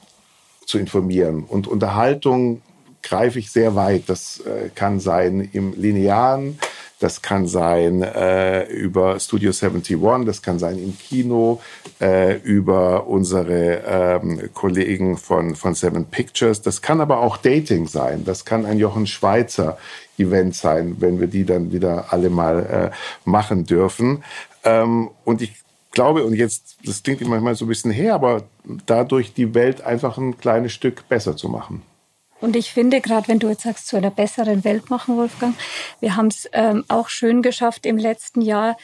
zu informieren. Und Unterhaltung greife ich sehr weit. Das äh, kann sein im Linearen, das kann sein äh, über Studio 71, das kann sein im Kino, äh, über unsere ähm, Kollegen von, von Seven Pictures. Das kann aber auch Dating sein. Das kann ein Jochen Schweizer Event sein, wenn wir die dann wieder alle mal äh, machen dürfen. Ähm, und ich glaube, und jetzt, das klingt manchmal so ein bisschen her, aber dadurch die Welt einfach ein kleines Stück besser zu machen. Und ich finde, gerade wenn du jetzt sagst, zu einer besseren Welt machen, Wolfgang, wir haben es ähm, auch schön geschafft im letzten Jahr,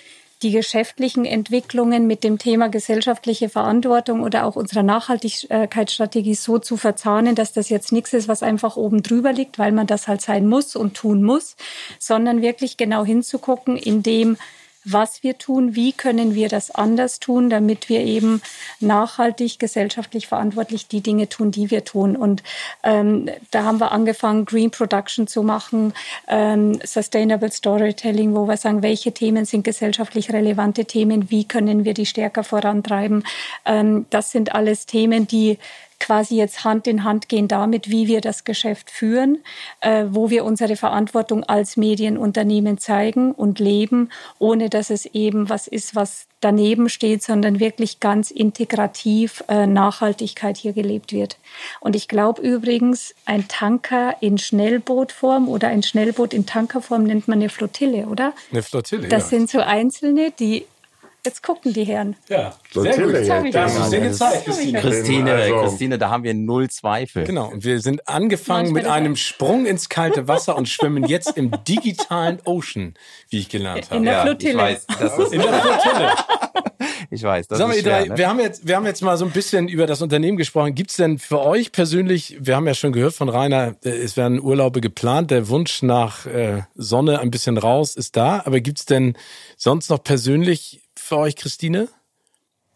die geschäftlichen Entwicklungen mit dem Thema gesellschaftliche Verantwortung oder auch unserer Nachhaltigkeitsstrategie so zu verzahnen, dass das jetzt nichts ist, was einfach oben drüber liegt, weil man das halt sein muss und tun muss, sondern wirklich genau hinzugucken, indem was wir tun, wie können wir das anders tun, damit wir eben nachhaltig, gesellschaftlich verantwortlich die Dinge tun, die wir tun. Und ähm, da haben wir angefangen, Green Production zu machen, ähm, Sustainable Storytelling, wo wir sagen, welche Themen sind gesellschaftlich relevante Themen, wie können wir die stärker vorantreiben. Ähm, das sind alles Themen, die quasi jetzt Hand in Hand gehen damit, wie wir das Geschäft führen, äh, wo wir unsere Verantwortung als Medienunternehmen zeigen und leben, ohne dass es eben was ist, was daneben steht, sondern wirklich ganz integrativ äh, Nachhaltigkeit hier gelebt wird. Und ich glaube übrigens, ein Tanker in Schnellbootform oder ein Schnellboot in Tankerform nennt man eine Flottille, oder? Eine Flottille. Das ja. sind so einzelne, die Jetzt gucken die Herren. Ja, sehr gut. Das habe ich dir mal. gezeigt, Christine. Christine, Also- Christine, da haben wir null Zweifel. Genau, und wir sind angefangen Manchmal mit einem er- Sprung ins kalte Wasser und schwimmen jetzt im digitalen Ocean, wie ich gelernt habe. In der ja, Flottille. Ich weiß, das ist, In der Flottille. ich weiß, das Sag mal, ist schwer, drei, ne? wir, haben jetzt, wir haben jetzt mal so ein bisschen über das Unternehmen gesprochen. Gibt es denn für euch persönlich, wir haben ja schon gehört von Rainer, äh, es werden Urlaube geplant, der Wunsch nach äh, Sonne ein bisschen raus ist da, aber gibt es denn sonst noch persönlich für euch, Christine?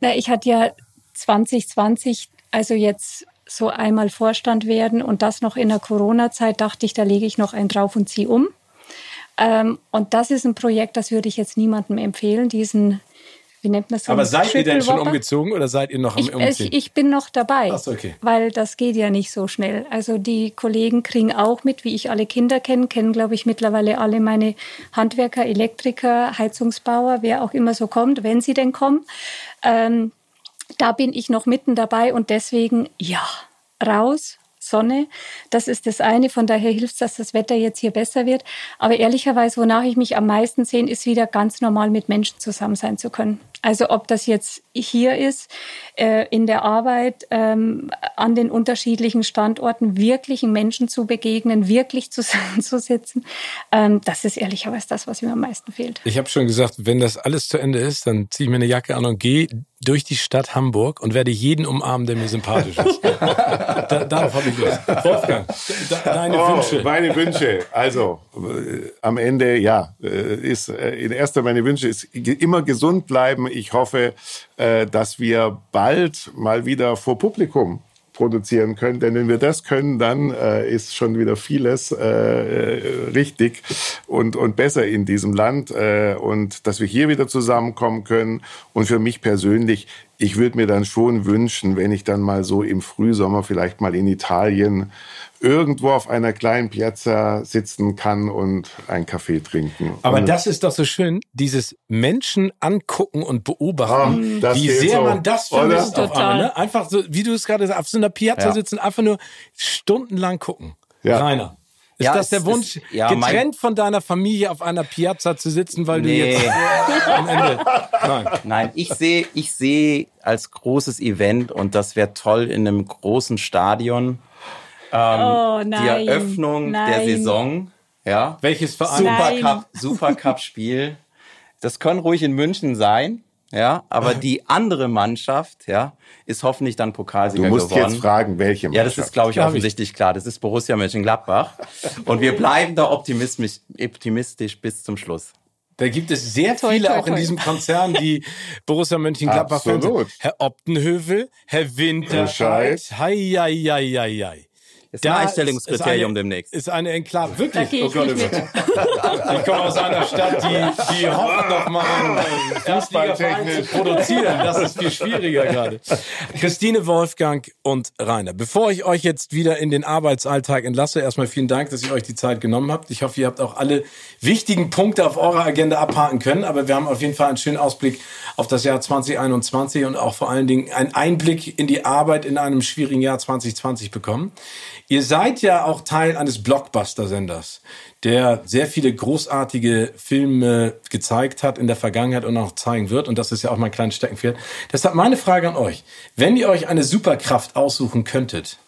Na, ich hatte ja 2020, also jetzt so einmal Vorstand werden und das noch in der Corona-Zeit, dachte ich, da lege ich noch einen drauf und ziehe um. Ähm, und das ist ein Projekt, das würde ich jetzt niemandem empfehlen, diesen, wie nennt man so? aber seid ihr denn schon umgezogen oder seid ihr noch am Ich, Umziehen? ich, ich bin noch dabei, so, okay. weil das geht ja nicht so schnell. Also die Kollegen kriegen auch mit, wie ich alle Kinder kenne, kennen glaube ich mittlerweile alle meine Handwerker, Elektriker, Heizungsbauer, wer auch immer so kommt, wenn sie denn kommen. Ähm, da bin ich noch mitten dabei und deswegen ja raus. Sonne, das ist das eine. Von daher hilft es, dass das Wetter jetzt hier besser wird. Aber ehrlicherweise, wonach ich mich am meisten sehe, ist wieder ganz normal mit Menschen zusammen sein zu können. Also ob das jetzt hier ist, äh, in der Arbeit, ähm, an den unterschiedlichen Standorten, wirklichen Menschen zu begegnen, wirklich zusammenzusitzen, ähm, das ist ehrlicherweise das, was mir am meisten fehlt. Ich habe schon gesagt, wenn das alles zu Ende ist, dann ziehe ich mir eine Jacke an und gehe durch die Stadt Hamburg und werde jeden umarmen, der mir sympathisch ist. da, darauf habe ich Lust. Wolfgang, de deine oh, Wünsche. Meine Wünsche. Also äh, am Ende, ja, äh, ist äh, in erster meine Wünsche ist immer gesund bleiben. Ich hoffe, äh, dass wir bald mal wieder vor Publikum produzieren können, denn wenn wir das können, dann äh, ist schon wieder vieles äh, äh, richtig und und besser in diesem Land äh, und dass wir hier wieder zusammenkommen können. Und für mich persönlich ich würde mir dann schon wünschen, wenn ich dann mal so im Frühsommer vielleicht mal in Italien irgendwo auf einer kleinen Piazza sitzen kann und einen Kaffee trinken. Aber und das ist doch so schön, dieses Menschen angucken und beobachten, das wie sehr so, man das vermisst auf Total. einmal. Ne? Einfach so, wie du es gerade sagst, auf so einer Piazza Ja. sitzen, einfach nur stundenlang gucken. Ja. Rainer. Ist Ja, das es der ist- Wunsch, ja, mein- getrennt von deiner Familie auf einer Piazza zu sitzen, weil Nee. du jetzt am Ende. Nein. Nein, ich sehe ich sehe als großes Event und das wäre toll in einem großen Stadion. Ähm, Oh, Die nein, Eröffnung der nein. Saison. Ja. Welches Verein? Supercup, Supercup-Spiel. Das können ruhig in München sein, ja, aber die andere Mannschaft, ja, ist hoffentlich dann du Pokalsieger musst geworden. jetzt fragen, welche ja, das Mannschaft. ist, glaube ich, offensichtlich klar. Das ist Borussia Mönchengladbach. Und wir bleiben da optimistisch, optimistisch bis zum Schluss. Da gibt es sehr Toi, viele toi, auch in toi. diesem Konzern, die Borussia Mönchengladbach Fans. Absolut. Herr Optenhövel, Herr Winterscheid, Bescheid. hei, hei, hei, hei, Ist ein Einstellungskriterium ist eine, demnächst. Ist eine Enklave. Wirklich? ich oh Gott, oh ich komme aus einer Stadt, die, die hofft noch mal Fußballverein zu produzieren. Das ist viel schwieriger gerade. Christine Wolfgang und Rainer. Bevor ich euch jetzt wieder in den Arbeitsalltag entlasse, erstmal vielen Dank, dass ihr euch die Zeit genommen habt. Ich hoffe, ihr habt auch alle wichtigen Punkte auf eurer Agenda abhaken können. Aber wir haben auf jeden Fall einen schönen Ausblick auf das Jahr 2021 und auch vor allen Dingen einen Einblick in die Arbeit in einem schwierigen Jahr 2020 bekommen. Ihr seid ja auch Teil eines Blockbuster-Senders, der sehr viele großartige Filme gezeigt hat in der Vergangenheit und auch zeigen wird. Und das ist ja auch mein kleines Steckenpferd. Deshalb meine Frage an euch. Wenn ihr euch eine Superkraft aussuchen könntet,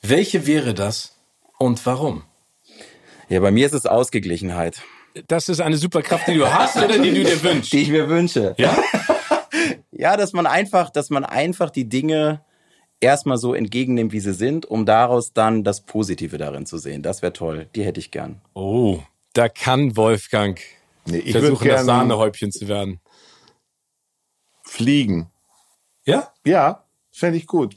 welche wäre das und warum? Ja, bei mir ist es Ausgeglichenheit. Das ist eine Superkraft, die du hast oder die du dir wünschst? Die ich mir wünsche. Ja? ja, dass man einfach, dass man einfach die Dinge erstmal so entgegennimmt, wie sie sind, um daraus dann das Positive darin zu sehen. Das wäre toll. Die hätte ich gern. Oh, da kann Wolfgang nee, ich versuchen, das Sahnehäubchen zu werden. Fliegen. Ja? Ja, fände ich gut.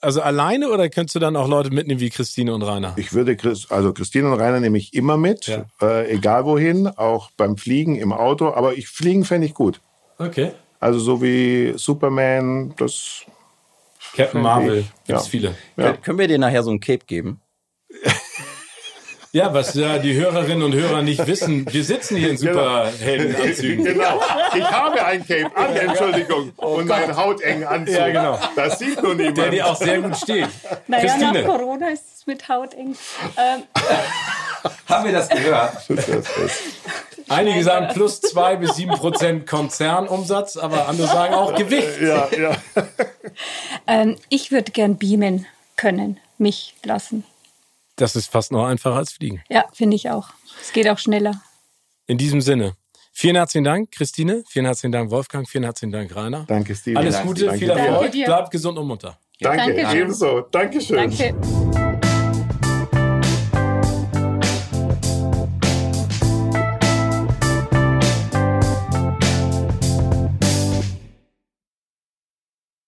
Also alleine oder könntest du dann auch Leute mitnehmen wie Christine und Rainer? Ich würde, also Christine und Rainer nehme ich immer mit, ja. äh, egal wohin, auch beim Fliegen im Auto. Aber ich fliegen fände ich gut. Okay. Also so wie Superman, das Captain Marvel, gibt es ja. viele. Ja. Können wir dir nachher so ein Cape geben? Ja, was ja die Hörerinnen und Hörer nicht wissen, wir sitzen hier in genau. Superheldenanzügen. Genau. Ich habe ein Cape an, Entschuldigung, oh und einen hautengen Anzug. Ja, genau. Das sieht nur niemand. Der dir auch sehr gut steht. Naja, Christine. nach Corona ist es mit hauteng. Ähm. Haben wir das gehört? Einige sagen plus zwei bis sieben Prozent Konzernumsatz, aber andere sagen auch Gewicht. Ja, ja. Ähm, ich würde gern beamen können, mich lassen. Das ist fast noch einfacher als fliegen. Ja, finde ich auch. Es geht auch schneller. In diesem Sinne. Vielen herzlichen Dank, Christine. Vielen herzlichen Dank, Wolfgang. Vielen herzlichen Dank, Rainer. Danke, Steve. Alles Gute, viel Erfolg. Bleibt gesund und munter. Danke, Danke ebenso. Dankeschön. Danke.